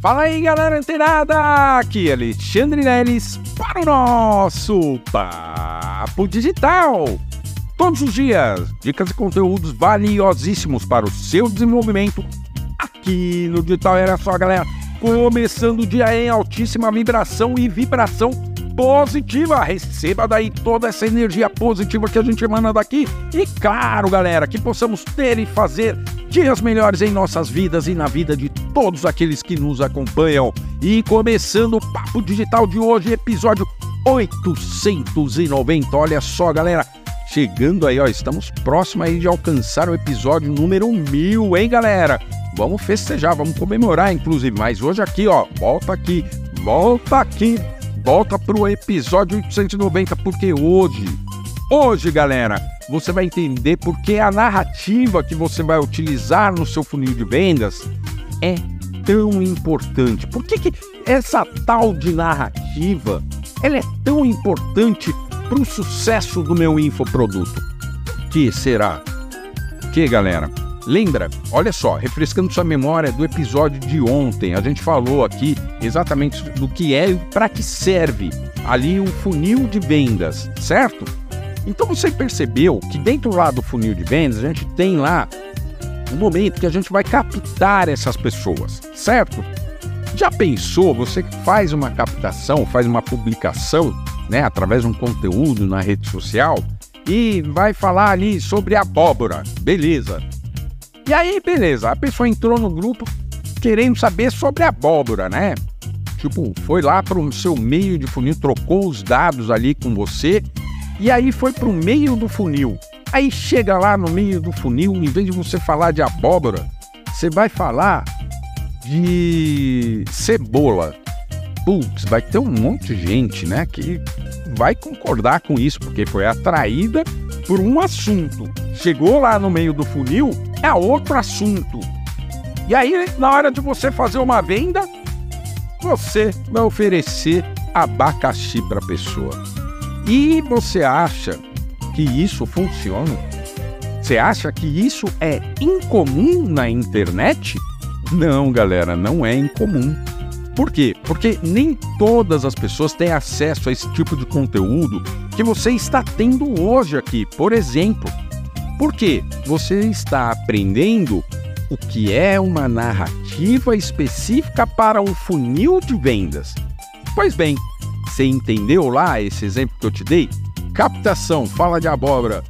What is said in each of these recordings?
Fala aí, galera antenada! Aqui é Alexandre Neres para o nosso Papo Digital. Todos os dias, dicas e conteúdos valiosíssimos para o seu desenvolvimento aqui no Digital Era só, galera. Começando o dia em altíssima vibração e vibração positiva. Receba daí toda essa energia positiva que a gente emana daqui. E claro, galera, que possamos ter e fazer dias melhores em nossas vidas e na vida de todos aqueles que nos acompanham. E começando o Papo Digital de hoje, episódio 890. Olha só, galera. Chegando aí, ó, estamos próximos aí de alcançar o episódio número mil, hein, galera? Vamos festejar, vamos comemorar, inclusive. Mas hoje aqui, ó, volta aqui, volta aqui volta pro episódio 890, porque hoje, hoje, galera, você vai entender porque a narrativa que você vai utilizar no seu funil de vendas é tão importante. Por que, que essa tal de narrativa ela é tão importante para o sucesso do meu infoproduto? Que será? Que, galera? Lembra? Olha só, refrescando sua memória do episódio de ontem, a gente falou aqui exatamente do que é e para que serve ali o funil de vendas, certo? Então você percebeu que dentro lá do funil de vendas a gente tem lá um momento que a gente vai captar essas pessoas, certo? Já pensou, você faz uma captação, faz uma publicação, né, através de um conteúdo na rede social e vai falar ali sobre abóbora, beleza? E aí, beleza, a pessoa entrou no grupo querendo saber sobre abóbora, né? Tipo, foi lá para o seu meio de funil, trocou os dados ali com você e aí foi para o meio do funil. Aí chega lá no meio do funil, em vez de você falar de abóbora, você vai falar de cebola. Putz, vai ter um monte de gente, né, que vai concordar com isso, porque foi atraída por um assunto. Chegou lá no meio do funil, é outro assunto. E aí, na hora de você fazer uma venda, você vai oferecer abacaxi para a pessoa. E você acha que isso funciona? Você acha que isso é incomum na internet? Não, galera, não é incomum. Por quê? Porque nem todas as pessoas têm acesso a esse tipo de conteúdo que você está tendo hoje aqui. Por exemplo, porque você está aprendendo o que é uma narrativa específica para um funil de vendas. Pois bem, você entendeu lá esse exemplo que eu te dei? Captação, fala de abóbora.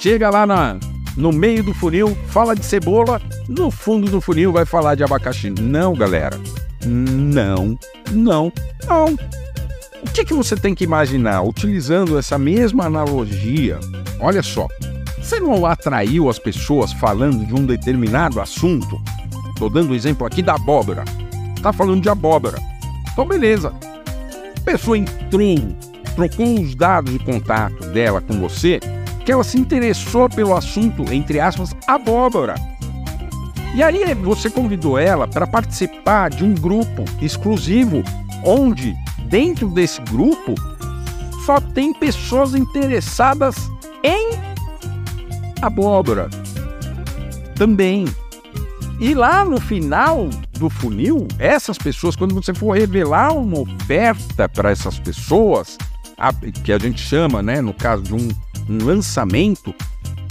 Chega lá na, no meio do funil, fala de cebola, no fundo do funil vai falar de abacaxi. Não, galera. Não, não, não. O que, que você tem que imaginar utilizando essa mesma analogia? Olha só, você não atraiu as pessoas falando de um determinado assunto? Estou dando o exemplo aqui da abóbora. Tá falando de abóbora. Então, beleza. A pessoa entrou, trocou os dados de contato dela com você, que ela se interessou pelo assunto, entre aspas, abóbora. E aí você convidou ela para participar de um grupo exclusivo, onde dentro desse grupo só tem pessoas interessadas em abóbora. Também. E lá no final do funil, essas pessoas, quando você for revelar uma oferta para essas pessoas, que a gente chama, né, no caso de um, um lançamento,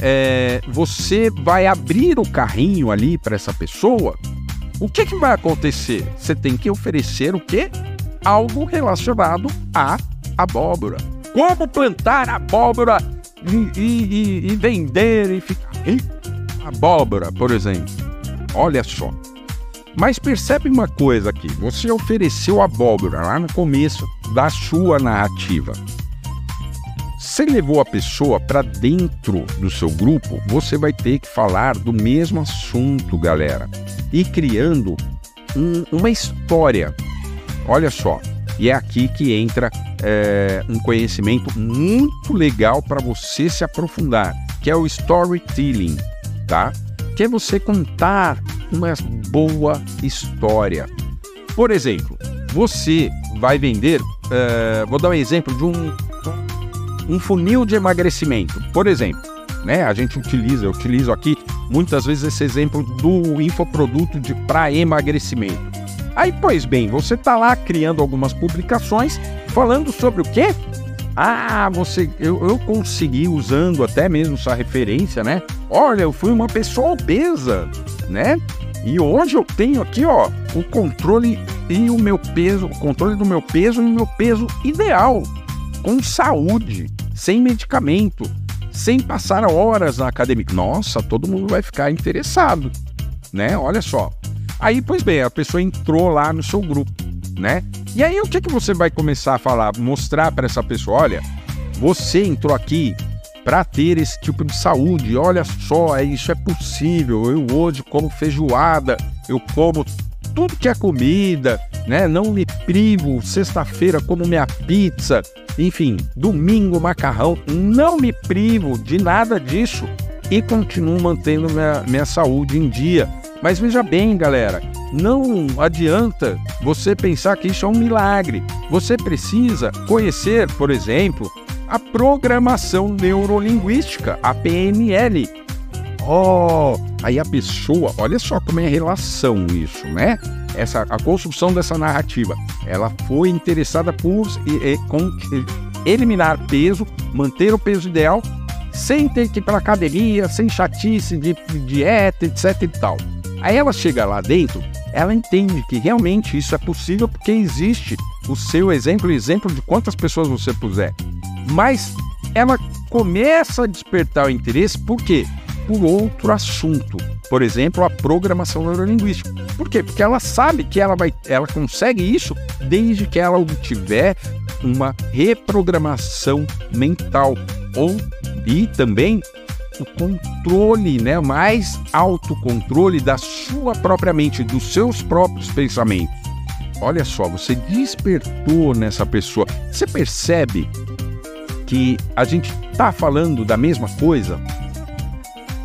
é, você vai abrir o carrinho ali para essa pessoa. O que, que vai acontecer? Você tem que oferecer o quê? Algo relacionado à abóbora. Como plantar abóbora e, e, e vender e ficar rico. Abóbora, por exemplo. Olha só. Mas percebe uma coisa aqui: você ofereceu abóbora lá no começo da sua narrativa. Você levou a pessoa para dentro do seu grupo, você vai ter que falar do mesmo assunto, galera, e criando um, uma história. Olha só, e é aqui que entra é, um conhecimento muito legal para você se aprofundar, que é o storytelling, tá? Que é você contar uma boa história. Por exemplo, você vai vender, uh, vou dar um exemplo de um, um funil de emagrecimento. Por exemplo, né? A gente utiliza, eu utilizo aqui muitas vezes esse exemplo do infoproduto de para emagrecimento. Aí, pois bem, você tá lá criando algumas publicações falando sobre o quê? Ah, você, eu, eu consegui usando até mesmo essa referência, né? Olha, eu fui uma pessoa obesa, né? E hoje eu tenho aqui, ó, o controle e o meu peso, o controle do meu peso e o meu peso ideal, com saúde, sem medicamento, sem passar horas na academia. Nossa, todo mundo vai ficar interessado, né? Olha só. Aí, pois bem, a pessoa entrou lá no seu grupo, né? E aí o que que você vai começar a falar, mostrar para essa pessoa, olha, você entrou aqui para ter esse tipo de saúde. Olha só, é, isso é possível. Eu hoje como feijoada, eu como tudo que é comida, né? Não me privo. Sexta-feira como minha pizza, enfim, domingo macarrão. Não me privo de nada disso e continuo mantendo minha, minha saúde em dia. Mas veja bem, galera, não adianta você pensar que isso é um milagre. Você precisa conhecer, por exemplo, a programação neurolinguística, a PNL. Oh, aí a pessoa, olha só como é a relação isso, né? Essa a construção dessa narrativa, ela foi interessada por e, e, com, eliminar peso, manter o peso ideal, sem ter que ir para academia, sem chatice de, de dieta, etc e tal. Aí ela chega lá dentro, ela entende que realmente isso é possível porque existe o seu exemplo, o exemplo de quantas pessoas você puser mas ela começa a despertar o interesse por quê? Por outro assunto. Por exemplo, a programação neurolinguística. Por quê? Porque ela sabe que ela vai, ela consegue isso desde que ela obtiver uma reprogramação mental ou e também o controle, né, mais autocontrole da sua própria mente, dos seus próprios pensamentos. Olha só, você despertou nessa pessoa. Você percebe que a gente está falando da mesma coisa,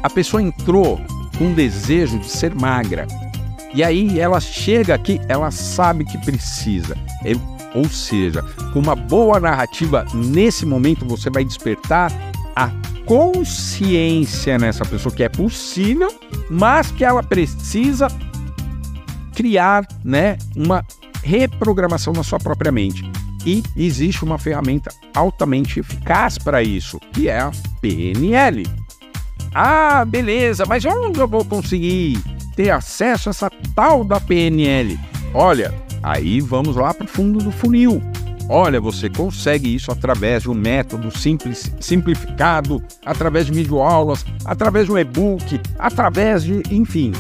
a pessoa entrou com desejo de ser magra. E aí ela chega aqui, ela sabe que precisa. Ou seja, com uma boa narrativa, nesse momento você vai despertar consciência nessa pessoa que é possível, mas que ela precisa criar, né, uma reprogramação na sua própria mente. E existe uma ferramenta altamente eficaz para isso, que é a PNL. Ah, beleza, mas onde eu vou conseguir ter acesso a essa tal da PNL? Olha, aí vamos lá para o fundo do funil. Olha, você consegue isso através de um método simples, simplificado, através de videoaulas, através de um e-book, através de, enfim,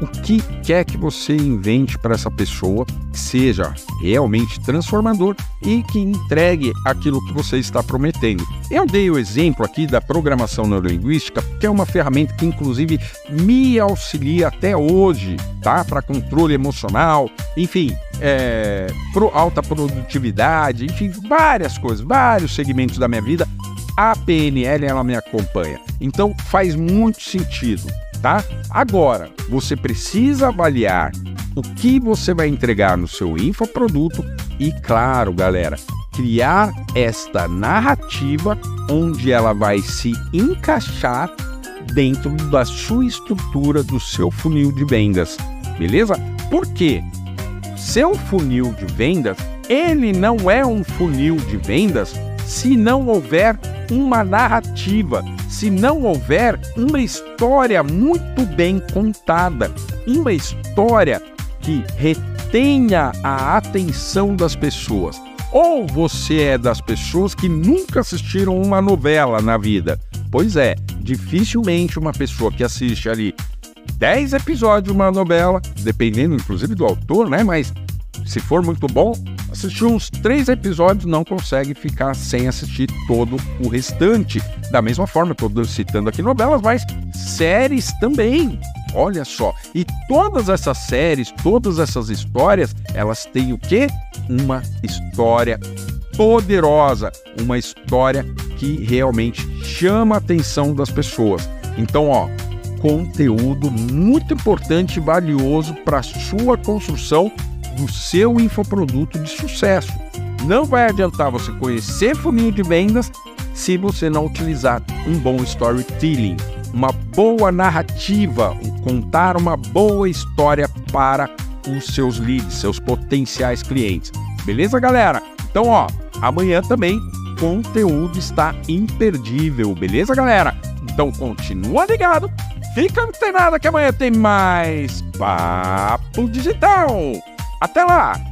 o que quer que você invente para essa pessoa que seja realmente transformador e que entregue aquilo que você está prometendo. Eu dei o exemplo aqui da programação neurolinguística, que é uma ferramenta que inclusive me auxilia até hoje, tá? Para controle emocional, enfim, é, pro alta produtividade, enfim, várias coisas, vários segmentos da minha vida. A PNL ela me acompanha. Então faz muito sentido tá? Agora, você precisa avaliar o que você vai entregar no seu infoproduto e, claro, galera, criar esta narrativa onde ela vai se encaixar dentro da sua estrutura do seu funil de vendas, beleza? Por quê? Seu funil de vendas, ele não é um funil de vendas se não houver uma narrativa, se não houver uma história muito bem contada, uma história que retenha a atenção das pessoas. Ou você é das pessoas que nunca assistiram uma novela na vida? Pois é, dificilmente uma pessoa que assiste ali 10 episódios de uma novela, dependendo inclusive do autor, né? Mas se for muito bom, assistir uns três episódios não consegue ficar sem assistir todo o restante. Da mesma forma, estou citando aqui novelas, mas séries também. Olha só. E todas essas séries, todas essas histórias, elas têm o quê? Uma história poderosa, uma história que realmente chama a atenção das pessoas. Então, ó, conteúdo muito importante e valioso para sua construção do seu infoproduto de sucesso. Não vai adiantar você conhecer funil de vendas se você não utilizar um bom storytelling, uma boa narrativa, contar uma boa história para os seus leads, seus potenciais clientes. Beleza, galera? Então, ó, amanhã também conteúdo está imperdível, beleza, galera? Então continua ligado, fica antenado que amanhã tem mais Papo Digital. Até lá!